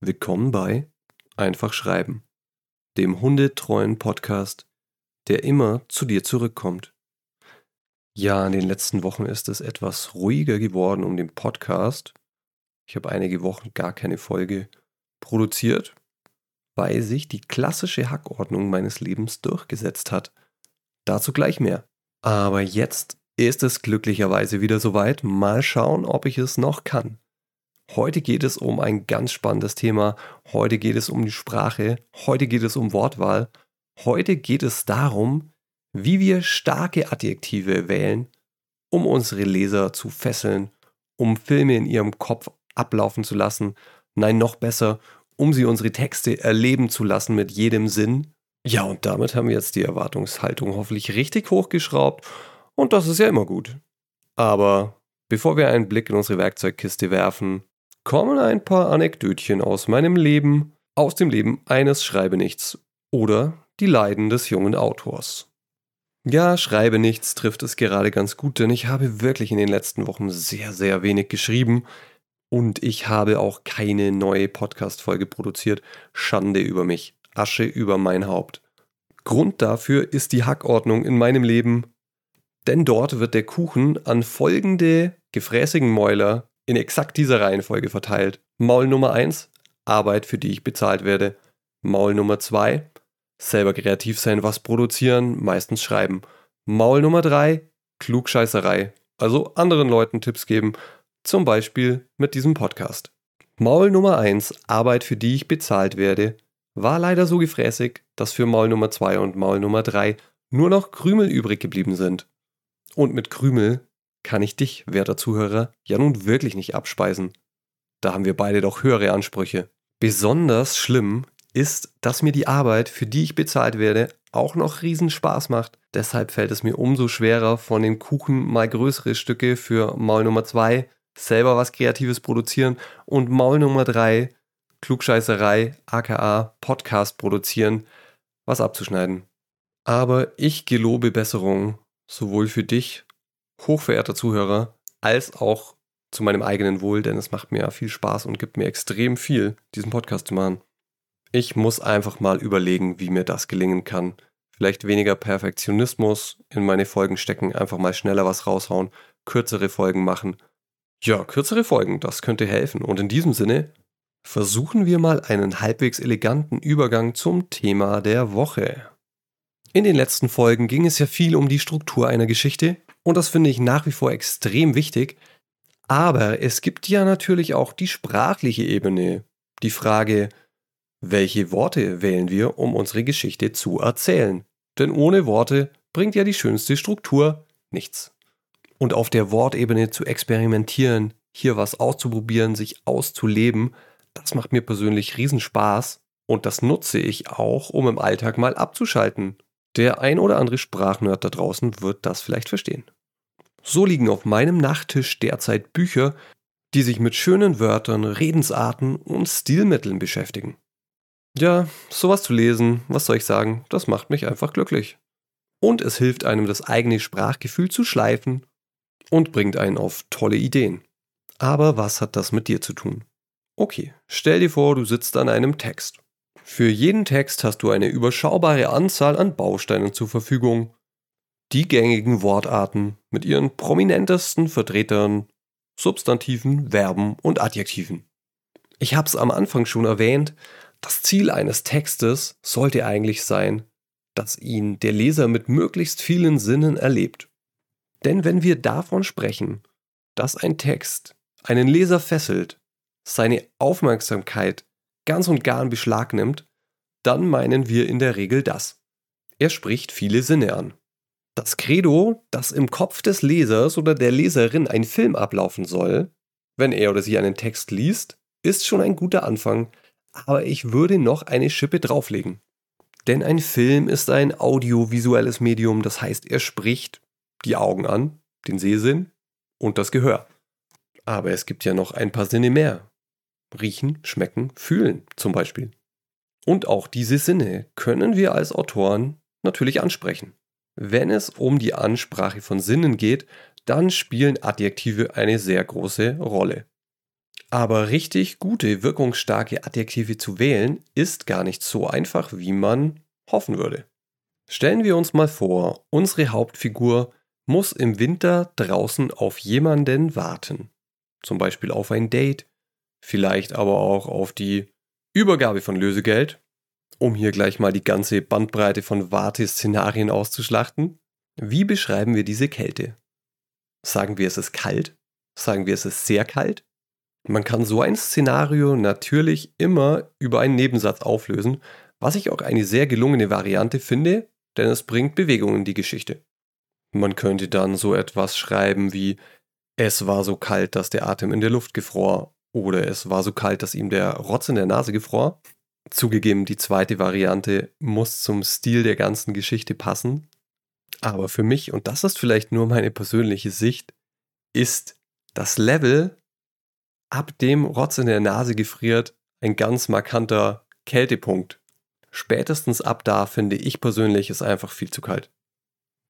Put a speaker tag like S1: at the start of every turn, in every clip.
S1: Willkommen bei Einfach Schreiben, dem hundetreuen Podcast, der immer zu dir zurückkommt. Ja, in den letzten Wochen ist es etwas ruhiger geworden um den Podcast. Ich habe einige Wochen gar keine Folge produziert, weil sich die klassische Hackordnung meines Lebens durchgesetzt hat. Dazu gleich mehr. Aber jetzt ist es glücklicherweise wieder soweit. Mal schauen, ob ich es noch kann. Heute geht es um ein ganz spannendes Thema. Heute geht es um die Sprache. Heute geht es um Wortwahl. Heute geht es darum, wie wir starke Adjektive wählen, um unsere Leser zu fesseln, um Filme in ihrem Kopf ablaufen zu lassen. Nein, noch besser, um sie unsere Texte erleben zu lassen mit jedem Sinn. Ja, und damit haben wir jetzt die Erwartungshaltung hoffentlich richtig hochgeschraubt. Und das ist ja immer gut. Aber bevor wir einen Blick in unsere Werkzeugkiste werfen, kommen ein paar Anekdötchen aus meinem Leben, aus dem Leben eines Schreibenichts oder die Leiden des jungen Autors. Ja, Schreibe nichts trifft es gerade ganz gut, denn ich habe wirklich in den letzten Wochen sehr, sehr wenig geschrieben und ich habe auch keine neue Podcast-Folge produziert. Schande über mich, Asche über mein Haupt. Grund dafür ist die Hackordnung in meinem Leben, denn dort wird der Kuchen an folgende gefräßigen Mäuler in exakt dieser Reihenfolge verteilt. Maul Nummer 1, Arbeit, für die ich bezahlt werde. Maul Nummer 2, selber kreativ sein, was produzieren, meistens schreiben. Maul Nummer 3, Klugscheißerei, also anderen Leuten Tipps geben, zum Beispiel mit diesem Podcast. Maul Nummer 1, Arbeit, für die ich bezahlt werde, war leider so gefräßig, dass für Maul Nummer 2 und Maul Nummer 3 nur noch Krümel übrig geblieben sind. Und mit Krümel kann ich dich, werter Zuhörer, ja nun wirklich nicht abspeisen. Da haben wir beide doch höhere Ansprüche. Besonders schlimm ist, dass mir die Arbeit, für die ich bezahlt werde, auch noch riesen Spaß macht. Deshalb fällt es mir umso schwerer, von den Kuchen mal größere Stücke für Maul Nummer 2, selber was Kreatives produzieren und Maul Nummer 3, Klugscheißerei, aka Podcast produzieren, was abzuschneiden. Aber ich gelobe Besserung, sowohl für dich hochverehrter Zuhörer, als auch zu meinem eigenen Wohl, denn es macht mir viel Spaß und gibt mir extrem viel, diesen Podcast zu machen. Ich muss einfach mal überlegen, wie mir das gelingen kann. Vielleicht weniger Perfektionismus in meine Folgen stecken, einfach mal schneller was raushauen, kürzere Folgen machen. Ja, kürzere Folgen, das könnte helfen. Und in diesem Sinne versuchen wir mal einen halbwegs eleganten Übergang zum Thema der Woche. In den letzten Folgen ging es ja viel um die Struktur einer Geschichte und das finde ich nach wie vor extrem wichtig. Aber es gibt ja natürlich auch die sprachliche Ebene. Die Frage, welche Worte wählen wir, um unsere Geschichte zu erzählen? Denn ohne Worte bringt ja die schönste Struktur nichts. Und auf der Wortebene zu experimentieren, hier was auszuprobieren, sich auszuleben, das macht mir persönlich Riesenspaß und das nutze ich auch, um im Alltag mal abzuschalten der ein oder andere Sprachnerd da draußen wird das vielleicht verstehen. So liegen auf meinem Nachttisch derzeit Bücher, die sich mit schönen Wörtern, Redensarten und Stilmitteln beschäftigen. Ja, sowas zu lesen, was soll ich sagen, das macht mich einfach glücklich. Und es hilft einem, das eigene Sprachgefühl zu schleifen und bringt einen auf tolle Ideen. Aber was hat das mit dir zu tun? Okay, stell dir vor, du sitzt an einem Text. Für jeden Text hast du eine überschaubare Anzahl an Bausteinen zur Verfügung. Die gängigen Wortarten mit ihren prominentesten Vertretern, Substantiven, Verben und Adjektiven. Ich habe es am Anfang schon erwähnt, das Ziel eines Textes sollte eigentlich sein, dass ihn der Leser mit möglichst vielen Sinnen erlebt. Denn wenn wir davon sprechen, dass ein Text einen Leser fesselt, seine Aufmerksamkeit ganz und gar in Beschlag nimmt, dann meinen wir in der Regel das. Er spricht viele Sinne an. Das Credo, dass im Kopf des Lesers oder der Leserin ein Film ablaufen soll, wenn er oder sie einen Text liest, ist schon ein guter Anfang, aber ich würde noch eine Schippe drauflegen. Denn ein Film ist ein audiovisuelles Medium, das heißt, er spricht die Augen an, den Sehsinn und das Gehör. Aber es gibt ja noch ein paar Sinne mehr, riechen, schmecken, fühlen zum Beispiel. Und auch diese Sinne können wir als Autoren natürlich ansprechen. Wenn es um die Ansprache von Sinnen geht, dann spielen Adjektive eine sehr große Rolle. Aber richtig gute, wirkungsstarke Adjektive zu wählen, ist gar nicht so einfach, wie man hoffen würde. Stellen wir uns mal vor, unsere Hauptfigur muss im Winter draußen auf jemanden warten. Zum Beispiel auf ein Date, vielleicht aber auch auf die Übergabe von Lösegeld, um hier gleich mal die ganze Bandbreite von Warteszenarien auszuschlachten. Wie beschreiben wir diese Kälte? Sagen wir, es ist kalt? Sagen wir, es ist sehr kalt? Man kann so ein Szenario natürlich immer über einen Nebensatz auflösen, was ich auch eine sehr gelungene Variante finde, denn es bringt Bewegung in die Geschichte. Man könnte dann so etwas schreiben wie es war so kalt, dass der Atem in der Luft gefror oder es war so kalt, dass ihm der Rotz in der Nase gefror. Zugegeben, die zweite Variante muss zum Stil der ganzen Geschichte passen. Aber für mich, und das ist vielleicht nur meine persönliche Sicht, ist das Level, ab dem Rotz in der Nase gefriert, ein ganz markanter Kältepunkt. Spätestens ab da finde ich persönlich es einfach viel zu kalt.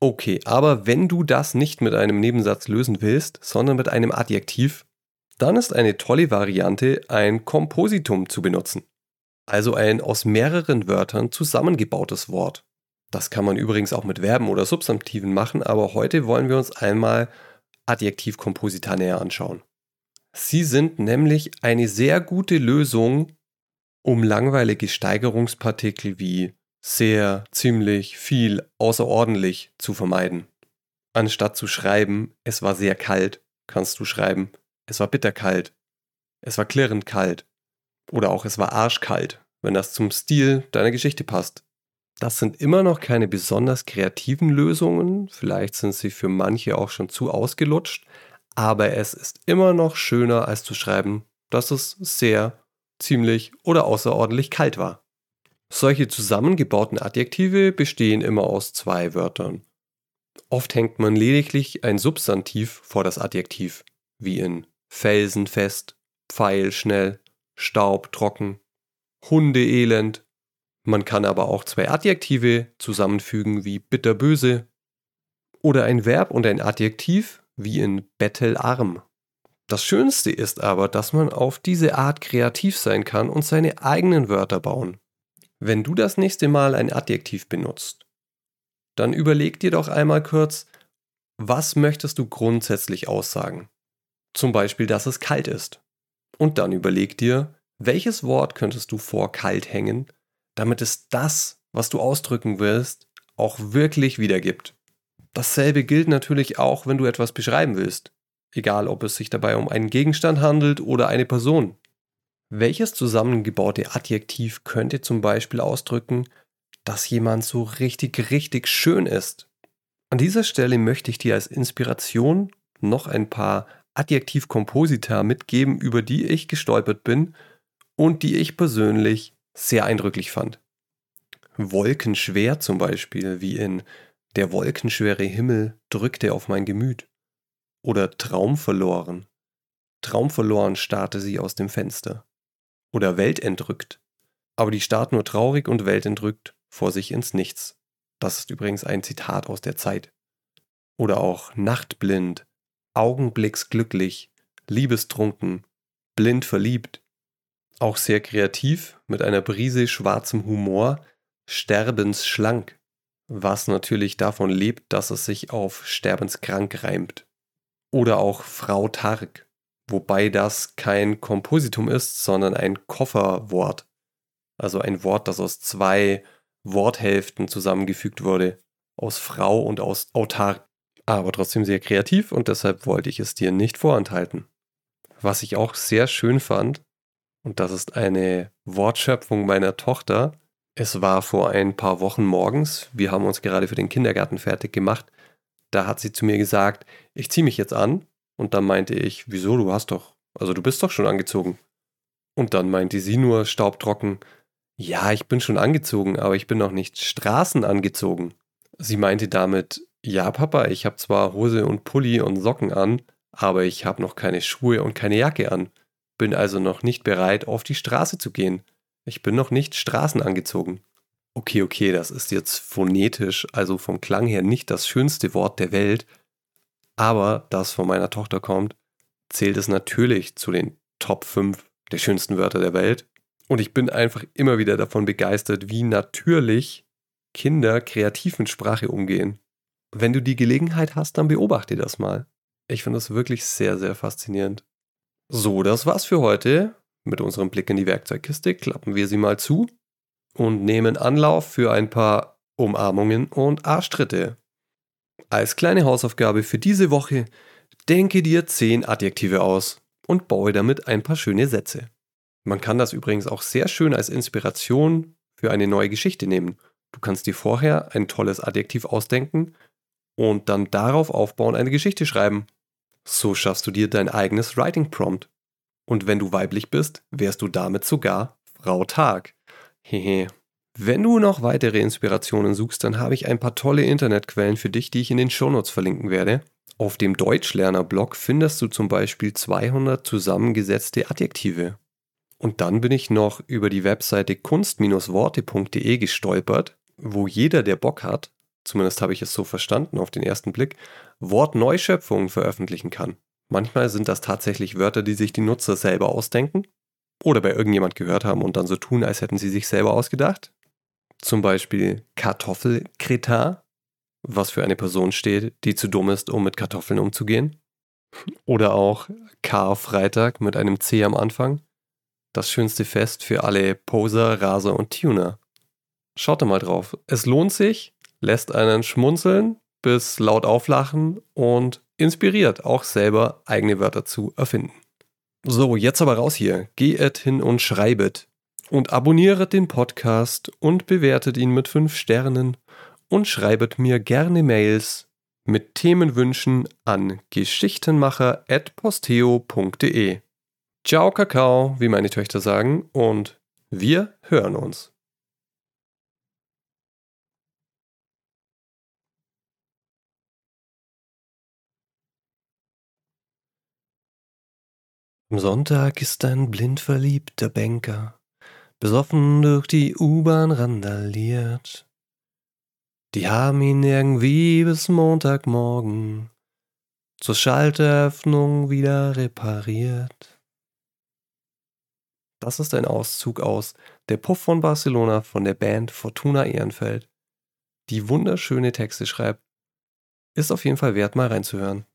S1: Okay, aber wenn du das nicht mit einem Nebensatz lösen willst, sondern mit einem Adjektiv, dann ist eine tolle Variante, ein Kompositum zu benutzen. Also ein aus mehreren Wörtern zusammengebautes Wort. Das kann man übrigens auch mit Verben oder Substantiven machen, aber heute wollen wir uns einmal Adjektivkomposita näher anschauen. Sie sind nämlich eine sehr gute Lösung um langweilige Steigerungspartikel wie sehr, ziemlich, viel, außerordentlich zu vermeiden. Anstatt zu schreiben, es war sehr kalt, kannst du schreiben, es war bitterkalt, es war klirrend kalt oder auch es war arschkalt, wenn das zum Stil deiner Geschichte passt. Das sind immer noch keine besonders kreativen Lösungen, vielleicht sind sie für manche auch schon zu ausgelutscht, aber es ist immer noch schöner als zu schreiben, dass es sehr ziemlich oder außerordentlich kalt war. Solche zusammengebauten Adjektive bestehen immer aus zwei Wörtern. Oft hängt man lediglich ein Substantiv vor das Adjektiv, wie in felsenfest, pfeilschnell, staubtrocken, hundeelend. Man kann aber auch zwei Adjektive zusammenfügen wie bitterböse oder ein Verb und ein Adjektiv wie in bettelarm. Das Schönste ist aber, dass man auf diese Art kreativ sein kann und seine eigenen Wörter bauen. Wenn du das nächste Mal ein Adjektiv benutzt, dann überleg dir doch einmal kurz, was möchtest du grundsätzlich aussagen? Zum Beispiel, dass es kalt ist. Und dann überleg dir, welches Wort könntest du vor kalt hängen, damit es das, was du ausdrücken willst, auch wirklich wiedergibt. Dasselbe gilt natürlich auch, wenn du etwas beschreiben willst egal ob es sich dabei um einen Gegenstand handelt oder eine Person. Welches zusammengebaute Adjektiv könnte zum Beispiel ausdrücken, dass jemand so richtig, richtig schön ist? An dieser Stelle möchte ich dir als Inspiration noch ein paar Adjektivkomposita mitgeben, über die ich gestolpert bin und die ich persönlich sehr eindrücklich fand. Wolkenschwer zum Beispiel, wie in Der wolkenschwere Himmel drückte auf mein Gemüt. Oder Traum verloren. Traum verloren starrte sie aus dem Fenster. Oder weltentrückt. Aber die starrt nur traurig und weltentrückt vor sich ins Nichts. Das ist übrigens ein Zitat aus der Zeit. Oder auch nachtblind, augenblicksglücklich, liebestrunken, blind verliebt. Auch sehr kreativ, mit einer Brise schwarzem Humor, sterbensschlank, was natürlich davon lebt, dass es sich auf sterbenskrank reimt. Oder auch Frau Targ, wobei das kein Kompositum ist, sondern ein Kofferwort. Also ein Wort, das aus zwei Worthälften zusammengefügt wurde, aus Frau und aus autark, aber trotzdem sehr kreativ und deshalb wollte ich es dir nicht vorenthalten. Was ich auch sehr schön fand, und das ist eine Wortschöpfung meiner Tochter, es war vor ein paar Wochen morgens, wir haben uns gerade für den Kindergarten fertig gemacht, da hat sie zu mir gesagt, ich ziehe mich jetzt an. Und dann meinte ich, wieso, du hast doch, also du bist doch schon angezogen. Und dann meinte sie nur staubtrocken, ja, ich bin schon angezogen, aber ich bin noch nicht straßenangezogen. Sie meinte damit, ja, Papa, ich habe zwar Hose und Pulli und Socken an, aber ich habe noch keine Schuhe und keine Jacke an. Bin also noch nicht bereit, auf die Straße zu gehen. Ich bin noch nicht straßenangezogen. Okay, okay, das ist jetzt phonetisch, also vom Klang her nicht das schönste Wort der Welt, aber das von meiner Tochter kommt, zählt es natürlich zu den Top 5 der schönsten Wörter der Welt. Und ich bin einfach immer wieder davon begeistert, wie natürlich Kinder kreativ mit Sprache umgehen. Wenn du die Gelegenheit hast, dann beobachte das mal. Ich finde das wirklich sehr, sehr faszinierend. So, das war's für heute. Mit unserem Blick in die Werkzeugkiste klappen wir sie mal zu und nehmen Anlauf für ein paar Umarmungen und Arschtritte. Als kleine Hausaufgabe für diese Woche denke dir 10 Adjektive aus und baue damit ein paar schöne Sätze. Man kann das übrigens auch sehr schön als Inspiration für eine neue Geschichte nehmen. Du kannst dir vorher ein tolles Adjektiv ausdenken und dann darauf aufbauen eine Geschichte schreiben. So schaffst du dir dein eigenes Writing Prompt. Und wenn du weiblich bist, wärst du damit sogar Frau Tag. Hehe. Wenn du noch weitere Inspirationen suchst, dann habe ich ein paar tolle Internetquellen für dich, die ich in den Shownotes verlinken werde. Auf dem Deutschlerner-Blog findest du zum Beispiel 200 zusammengesetzte Adjektive. Und dann bin ich noch über die Webseite kunst-worte.de gestolpert, wo jeder, der Bock hat, zumindest habe ich es so verstanden auf den ersten Blick, Wortneuschöpfungen veröffentlichen kann. Manchmal sind das tatsächlich Wörter, die sich die Nutzer selber ausdenken oder bei irgendjemand gehört haben und dann so tun, als hätten sie sich selber ausgedacht. Zum Beispiel Kartoffelkretar, was für eine Person steht, die zu dumm ist, um mit Kartoffeln umzugehen. Oder auch Karfreitag mit einem C am Anfang, das schönste Fest für alle Poser, Raser und Tuner. Schaut da mal drauf. Es lohnt sich, lässt einen schmunzeln bis laut auflachen und inspiriert, auch selber eigene Wörter zu erfinden. So, jetzt aber raus hier. Geht hin und schreibet. Und abonniert den Podcast und bewertet ihn mit 5 Sternen und schreibet mir gerne Mails mit Themenwünschen an geschichtenmacher.posteo.de. Ciao, Kakao, wie meine Töchter sagen, und wir hören uns. Am Sonntag ist ein blind verliebter Banker besoffen durch die U-Bahn randaliert. Die haben ihn irgendwie bis Montagmorgen zur Schalteröffnung wieder repariert. Das ist ein Auszug aus Der Puff von Barcelona von der Band Fortuna Ehrenfeld, die wunderschöne Texte schreibt. Ist auf jeden Fall wert, mal reinzuhören.